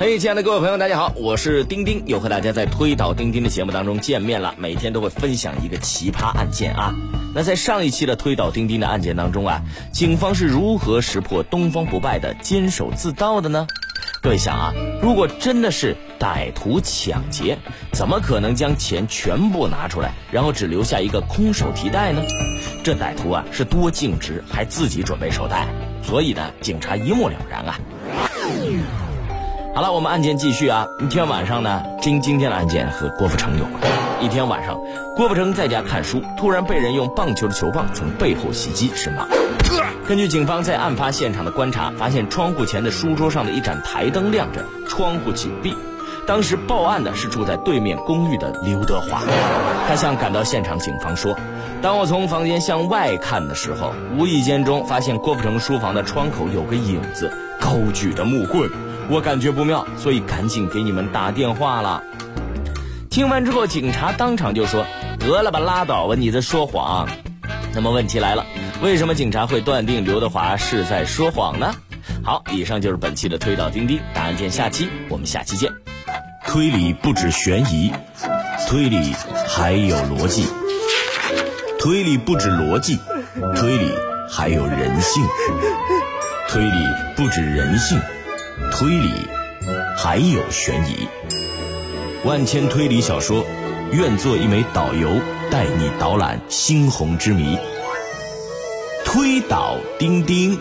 嘿，亲爱的各位朋友，大家好，我是丁丁，又和大家在推导钉钉的节目当中见面了。每天都会分享一个奇葩案件啊。那在上一期的推导钉钉的案件当中啊，警方是如何识破东方不败的监守自盗的呢？各位想啊，如果真的是歹徒抢劫，怎么可能将钱全部拿出来，然后只留下一个空手提袋呢？这歹徒啊是多尽职，还自己准备手袋，所以呢，警察一目了然啊。好了，我们案件继续啊。一天晚上呢，今今天的案件和郭富城有关。一天晚上，郭富城在家看书，突然被人用棒球的球棒从背后袭击身亡。根据警方在案发现场的观察，发现窗户前的书桌上的一盏台灯亮着，窗户紧闭。当时报案的是住在对面公寓的刘德华，他向赶到现场警方说：“当我从房间向外看的时候，无意间中发现郭富城书房的窗口有个影子，高举着木棍。”我感觉不妙，所以赶紧给你们打电话了。听完之后，警察当场就说：“得了吧，拉倒吧，你在说谎。”那么问题来了，为什么警察会断定刘德华是在说谎呢？好，以上就是本期的推导钉钉，答案见下期，我们下期见。推理不止悬疑，推理还有逻辑；推理不止逻辑，推理还有人性；推理不止人性。推理还有悬疑，万千推理小说，愿做一枚导游，带你导览猩红之谜。推倒钉钉。